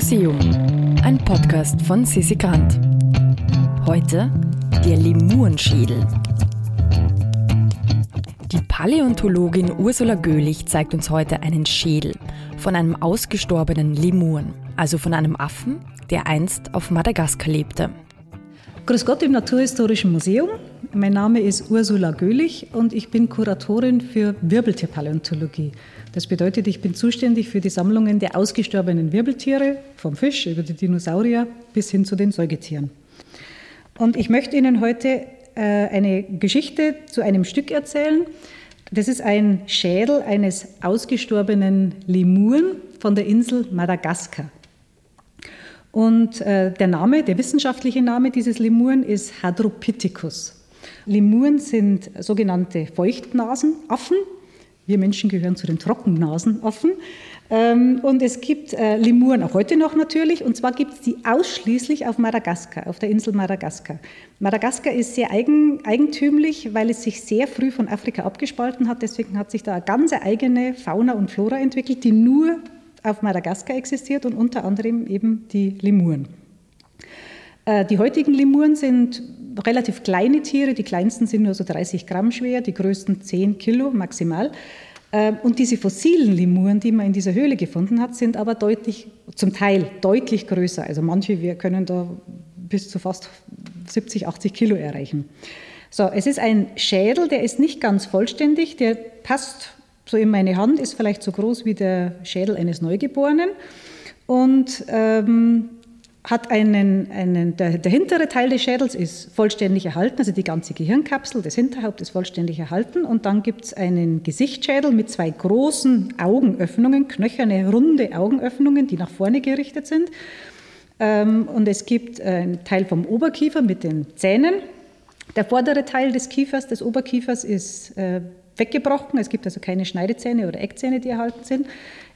Museum, ein Podcast von Sissi Grant. Heute der Lemurenschädel. Die Paläontologin Ursula Göhlich zeigt uns heute einen Schädel von einem ausgestorbenen Lemuren, also von einem Affen, der einst auf Madagaskar lebte. Grüß Gott im Naturhistorischen Museum. Mein Name ist Ursula Göhlich und ich bin Kuratorin für Wirbeltierpaläontologie. Das bedeutet, ich bin zuständig für die Sammlungen der ausgestorbenen Wirbeltiere, vom Fisch über die Dinosaurier bis hin zu den Säugetieren. Und ich möchte Ihnen heute äh, eine Geschichte zu einem Stück erzählen. Das ist ein Schädel eines ausgestorbenen Lemuren von der Insel Madagaskar. Und äh, der Name, der wissenschaftliche Name dieses Lemuren ist Hadropithecus. Lemuren sind sogenannte Feuchtnasenaffen. Wir Menschen gehören zu den Trockennasenaffen. Ähm, und es gibt äh, Lemuren auch heute noch natürlich. Und zwar gibt es die ausschließlich auf Madagaskar, auf der Insel Madagaskar. Madagaskar ist sehr eigen, eigentümlich, weil es sich sehr früh von Afrika abgespalten hat. Deswegen hat sich da eine ganz eigene Fauna und Flora entwickelt, die nur auf Madagaskar existiert und unter anderem eben die Lemuren. Äh, die heutigen Lemuren sind relativ kleine Tiere, die kleinsten sind nur so 30 Gramm schwer, die größten 10 Kilo maximal. Äh, und diese fossilen Lemuren, die man in dieser Höhle gefunden hat, sind aber deutlich, zum Teil deutlich größer. Also manche, wir können da bis zu fast 70, 80 Kilo erreichen. So, es ist ein Schädel, der ist nicht ganz vollständig, der passt so in meine Hand, ist vielleicht so groß wie der Schädel eines Neugeborenen. Und ähm, hat einen, einen der, der, hintere Teil des Schädels ist vollständig erhalten, also die ganze Gehirnkapsel, das Hinterhaupt ist vollständig erhalten und dann gibt es einen Gesichtsschädel mit zwei großen Augenöffnungen, knöcherne, runde Augenöffnungen, die nach vorne gerichtet sind. Ähm, und es gibt einen Teil vom Oberkiefer mit den Zähnen. Der vordere Teil des Kiefers, des Oberkiefers, ist äh, weggebrochen. Es gibt also keine Schneidezähne oder Eckzähne, die erhalten sind.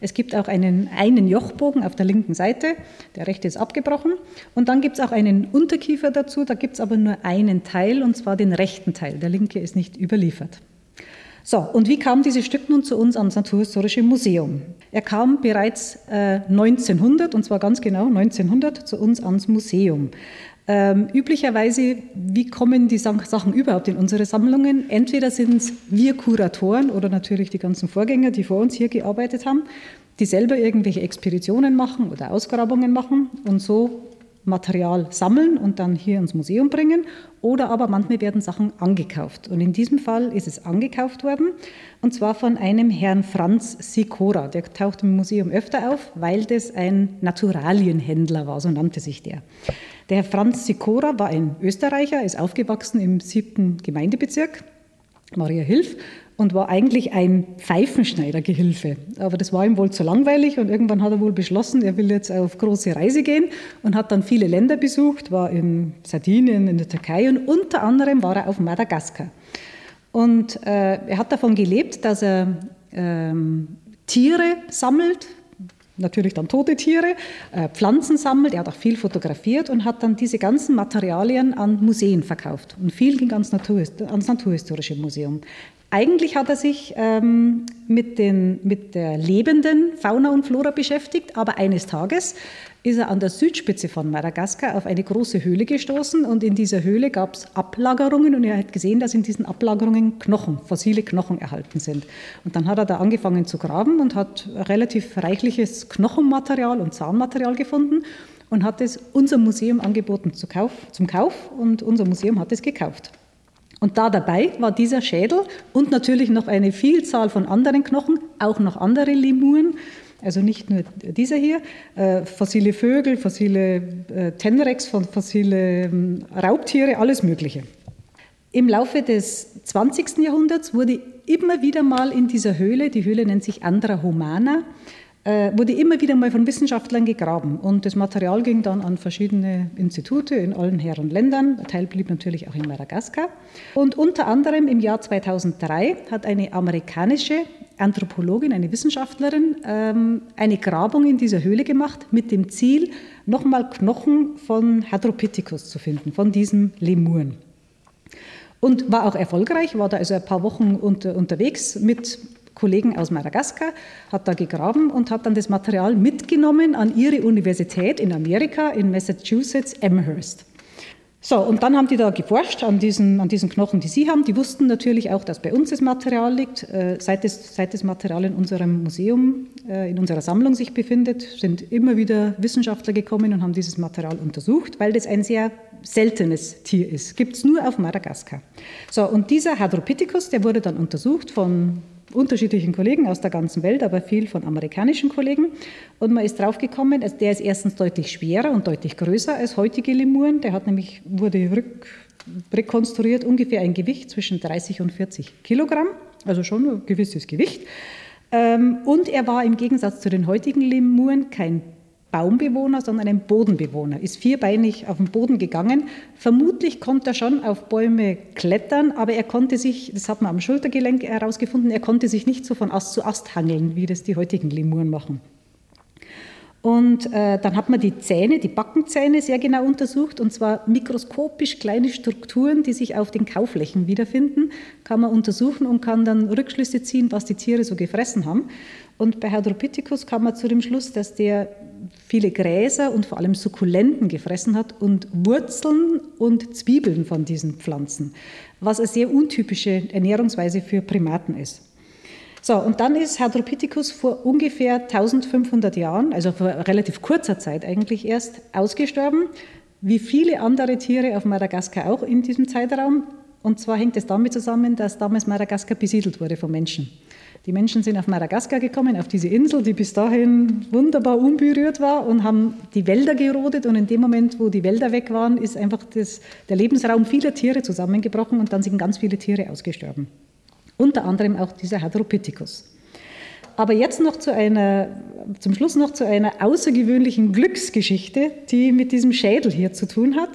Es gibt auch einen, einen Jochbogen auf der linken Seite, der rechte ist abgebrochen. Und dann gibt es auch einen Unterkiefer dazu, da gibt es aber nur einen Teil, und zwar den rechten Teil. Der linke ist nicht überliefert. So, und wie kam dieses Stück nun zu uns ans Naturhistorische Museum? Er kam bereits äh, 1900, und zwar ganz genau 1900, zu uns ans Museum. Ähm, üblicherweise, wie kommen die Sachen überhaupt in unsere Sammlungen? Entweder sind es wir Kuratoren oder natürlich die ganzen Vorgänger, die vor uns hier gearbeitet haben, die selber irgendwelche Expeditionen machen oder Ausgrabungen machen und so Material sammeln und dann hier ins Museum bringen. Oder aber manchmal werden Sachen angekauft. Und in diesem Fall ist es angekauft worden, und zwar von einem Herrn Franz Sikora. Der taucht im Museum öfter auf, weil das ein Naturalienhändler war, so nannte sich der. Der Herr Franz Sikora war ein Österreicher, ist aufgewachsen im siebten Gemeindebezirk, Maria Hilf, und war eigentlich ein Pfeifenschneidergehilfe. Aber das war ihm wohl zu langweilig und irgendwann hat er wohl beschlossen, er will jetzt auf große Reise gehen und hat dann viele Länder besucht, war in Sardinien, in der Türkei und unter anderem war er auf Madagaskar. Und äh, er hat davon gelebt, dass er ähm, Tiere sammelt, natürlich dann tote Tiere, äh, Pflanzen sammelt. Er hat auch viel fotografiert und hat dann diese ganzen Materialien an Museen verkauft. Und viel ging ans, Naturhist ans Naturhistorische Museum. Eigentlich hat er sich ähm, mit, den, mit der lebenden Fauna und Flora beschäftigt, aber eines Tages ist er an der Südspitze von Madagaskar auf eine große Höhle gestoßen und in dieser Höhle gab es Ablagerungen und er hat gesehen, dass in diesen Ablagerungen Knochen, fossile Knochen erhalten sind. Und dann hat er da angefangen zu graben und hat relativ reichliches Knochenmaterial und Zahnmaterial gefunden und hat es unserem Museum angeboten zum Kauf, zum Kauf und unser Museum hat es gekauft. Und da dabei war dieser Schädel und natürlich noch eine Vielzahl von anderen Knochen, auch noch andere Lemuren, also nicht nur dieser hier, äh, fossile Vögel, fossile äh, Tenrex, fossile äh, Raubtiere, alles Mögliche. Im Laufe des 20. Jahrhunderts wurde immer wieder mal in dieser Höhle, die Höhle nennt sich Andra Humana, wurde immer wieder mal von Wissenschaftlern gegraben und das Material ging dann an verschiedene Institute in allen Herren Ländern. Ein Teil blieb natürlich auch in Madagaskar. Und unter anderem im Jahr 2003 hat eine amerikanische Anthropologin, eine Wissenschaftlerin, ähm, eine Grabung in dieser Höhle gemacht mit dem Ziel, nochmal Knochen von Hadropithecus zu finden, von diesem Lemuren. Und war auch erfolgreich, war da also ein paar Wochen unter, unterwegs mit Kollegen aus Madagaskar, hat da gegraben und hat dann das Material mitgenommen an ihre Universität in Amerika, in Massachusetts, Amherst. So, und dann haben die da geforscht an diesen, an diesen Knochen, die sie haben. Die wussten natürlich auch, dass bei uns das Material liegt. Äh, seit, das, seit das Material in unserem Museum, äh, in unserer Sammlung sich befindet, sind immer wieder Wissenschaftler gekommen und haben dieses Material untersucht, weil das ein sehr seltenes Tier ist. Gibt es nur auf Madagaskar. So, und dieser Hadropithecus, der wurde dann untersucht von unterschiedlichen Kollegen aus der ganzen Welt, aber viel von amerikanischen Kollegen. Und man ist draufgekommen, also der ist erstens deutlich schwerer und deutlich größer als heutige Lemuren. Der hat nämlich, wurde rück, rekonstruiert, ungefähr ein Gewicht zwischen 30 und 40 Kilogramm, also schon ein gewisses Gewicht. Ähm, und er war im Gegensatz zu den heutigen Lemuren kein Baumbewohner, sondern ein Bodenbewohner, ist vierbeinig auf den Boden gegangen. Vermutlich konnte er schon auf Bäume klettern, aber er konnte sich, das hat man am Schultergelenk herausgefunden, er konnte sich nicht so von Ast zu Ast hangeln, wie das die heutigen Lemuren machen. Und äh, dann hat man die Zähne, die Backenzähne sehr genau untersucht, und zwar mikroskopisch kleine Strukturen, die sich auf den Kauflächen wiederfinden, kann man untersuchen und kann dann Rückschlüsse ziehen, was die Tiere so gefressen haben. Und bei Hadropithecus kam man zu dem Schluss, dass der viele Gräser und vor allem Sukkulenten gefressen hat und Wurzeln und Zwiebeln von diesen Pflanzen, was eine sehr untypische Ernährungsweise für Primaten ist. So, und dann ist Hadropithecus vor ungefähr 1500 Jahren, also vor relativ kurzer Zeit eigentlich erst, ausgestorben, wie viele andere Tiere auf Madagaskar auch in diesem Zeitraum. Und zwar hängt es damit zusammen, dass damals Madagaskar besiedelt wurde von Menschen. Die Menschen sind auf Madagaskar gekommen, auf diese Insel, die bis dahin wunderbar unberührt war und haben die Wälder gerodet. Und in dem Moment, wo die Wälder weg waren, ist einfach das, der Lebensraum vieler Tiere zusammengebrochen und dann sind ganz viele Tiere ausgestorben. Unter anderem auch dieser Hadropithecus. Aber jetzt noch zu einer, zum Schluss noch zu einer außergewöhnlichen Glücksgeschichte, die mit diesem Schädel hier zu tun hat.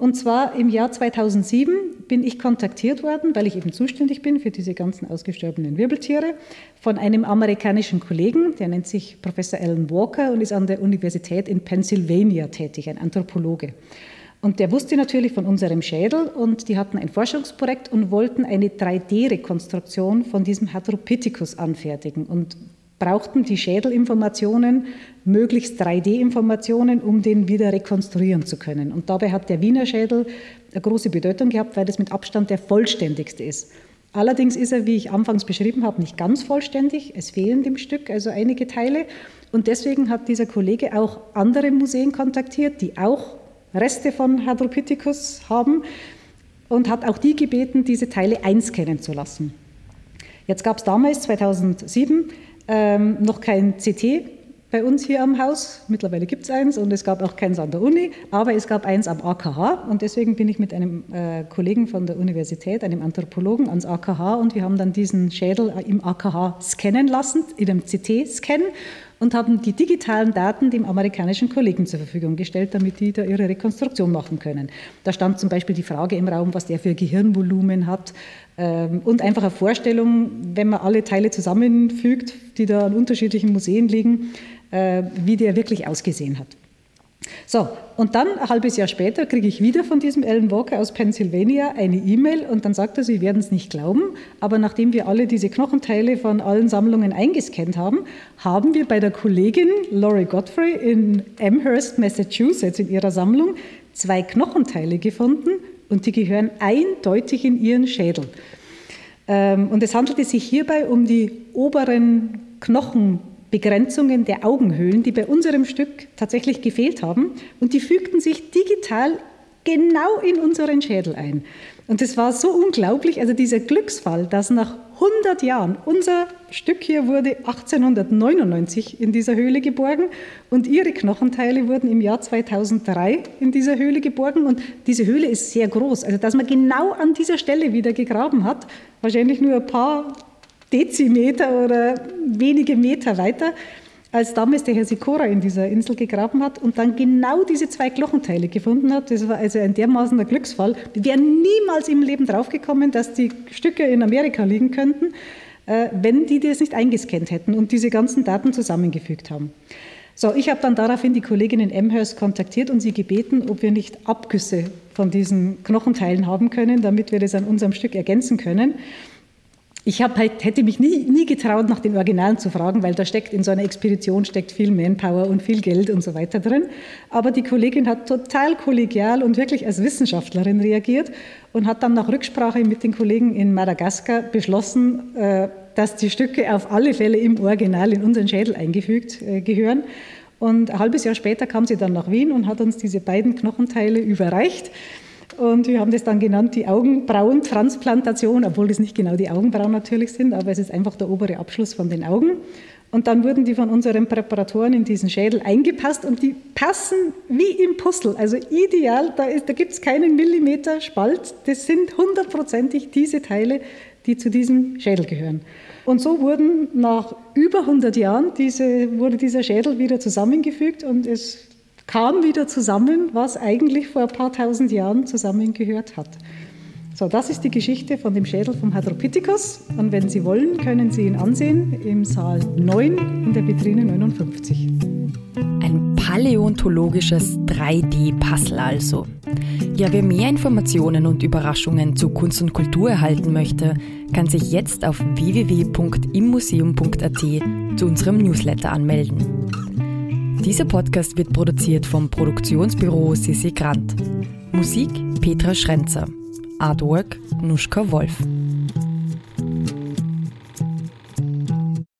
Und zwar im Jahr 2007 bin ich kontaktiert worden, weil ich eben zuständig bin für diese ganzen ausgestorbenen Wirbeltiere, von einem amerikanischen Kollegen, der nennt sich Professor Alan Walker und ist an der Universität in Pennsylvania tätig, ein Anthropologe. Und der wusste natürlich von unserem Schädel und die hatten ein Forschungsprojekt und wollten eine 3D-Rekonstruktion von diesem Hadropithecus anfertigen. Und brauchten die Schädelinformationen, möglichst 3D-Informationen, um den wieder rekonstruieren zu können. Und dabei hat der Wiener Schädel eine große Bedeutung gehabt, weil das mit Abstand der vollständigste ist. Allerdings ist er, wie ich anfangs beschrieben habe, nicht ganz vollständig. Es fehlen dem Stück also einige Teile. Und deswegen hat dieser Kollege auch andere Museen kontaktiert, die auch Reste von Hadropithecus haben und hat auch die gebeten, diese Teile einscannen zu lassen. Jetzt gab es damals, 2007, ähm, noch kein CT bei uns hier am Haus. Mittlerweile gibt es eins und es gab auch keins an der Uni, aber es gab eins am AKH und deswegen bin ich mit einem äh, Kollegen von der Universität, einem Anthropologen, ans AKH und wir haben dann diesen Schädel im AKH scannen lassen, in einem CT-Scan und haben die digitalen Daten dem amerikanischen Kollegen zur Verfügung gestellt, damit die da ihre Rekonstruktion machen können. Da stand zum Beispiel die Frage im Raum, was der für Gehirnvolumen hat, ähm, und einfach eine Vorstellung, wenn man alle Teile zusammenfügt, die da an unterschiedlichen Museen liegen, äh, wie der wirklich ausgesehen hat. So, und dann ein halbes Jahr später kriege ich wieder von diesem Alan Walker aus Pennsylvania eine E-Mail und dann sagt er, Sie werden es nicht glauben, aber nachdem wir alle diese Knochenteile von allen Sammlungen eingescannt haben, haben wir bei der Kollegin Laurie Godfrey in Amherst, Massachusetts in ihrer Sammlung zwei Knochenteile gefunden und die gehören eindeutig in ihren Schädel. Ähm, und es handelte sich hierbei um die oberen Knochenbegrenzungen der Augenhöhlen, die bei unserem Stück tatsächlich gefehlt haben. Und die fügten sich digital genau in unseren Schädel ein. Und es war so unglaublich, also dieser Glücksfall, dass nach 100 Jahren, unser Stück hier wurde 1899 in dieser Höhle geborgen und ihre Knochenteile wurden im Jahr 2003 in dieser Höhle geborgen und diese Höhle ist sehr groß, also dass man genau an dieser Stelle wieder gegraben hat, wahrscheinlich nur ein paar Dezimeter oder wenige Meter weiter, als damals der Herr Sikora in dieser Insel gegraben hat und dann genau diese zwei Knochenteile gefunden hat. Das war also ein dermaßener Glücksfall. Wir wären niemals im Leben draufgekommen, dass die Stücke in Amerika liegen könnten, äh, wenn die das nicht eingescannt hätten und diese ganzen Daten zusammengefügt haben. So, ich habe dann daraufhin die Kollegin in Amherst kontaktiert und sie gebeten, ob wir nicht Abgüsse von diesen Knochenteilen haben können, damit wir das an unserem Stück ergänzen können. Ich halt, hätte mich nie, nie getraut, nach den Originalen zu fragen, weil da steckt in so einer Expedition steckt viel Manpower und viel Geld und so weiter drin. Aber die Kollegin hat total kollegial und wirklich als Wissenschaftlerin reagiert und hat dann nach Rücksprache mit den Kollegen in Madagaskar beschlossen, äh, dass die Stücke auf alle Fälle im Original in unseren Schädel eingefügt äh, gehören. Und ein halbes Jahr später kam sie dann nach Wien und hat uns diese beiden Knochenteile überreicht. Und wir haben das dann genannt die Augenbrauentransplantation, obwohl das nicht genau die Augenbrauen natürlich sind, aber es ist einfach der obere Abschluss von den Augen. Und dann wurden die von unseren Präparatoren in diesen Schädel eingepasst und die passen wie im Puzzle. Also ideal, da, da gibt es keinen Millimeter Spalt. Das sind hundertprozentig diese Teile, die zu diesem Schädel gehören. Und so wurden nach über 100 Jahren diese, wurde dieser Schädel wieder zusammengefügt und es kam wieder zusammen, was eigentlich vor ein paar tausend Jahren zusammengehört hat. So, das ist die Geschichte von dem Schädel vom Hadropithecus. Und wenn Sie wollen, können Sie ihn ansehen im Saal 9 in der Vitrine 59. Ein paläontologisches 3D-Puzzle also. Ja, wer mehr Informationen und Überraschungen zu Kunst und Kultur erhalten möchte, kann sich jetzt auf www.immuseum.at zu unserem Newsletter anmelden. Dieser Podcast wird produziert vom Produktionsbüro Sissi Grant. Musik Petra Schrenzer. Artwork Nuschka Wolf.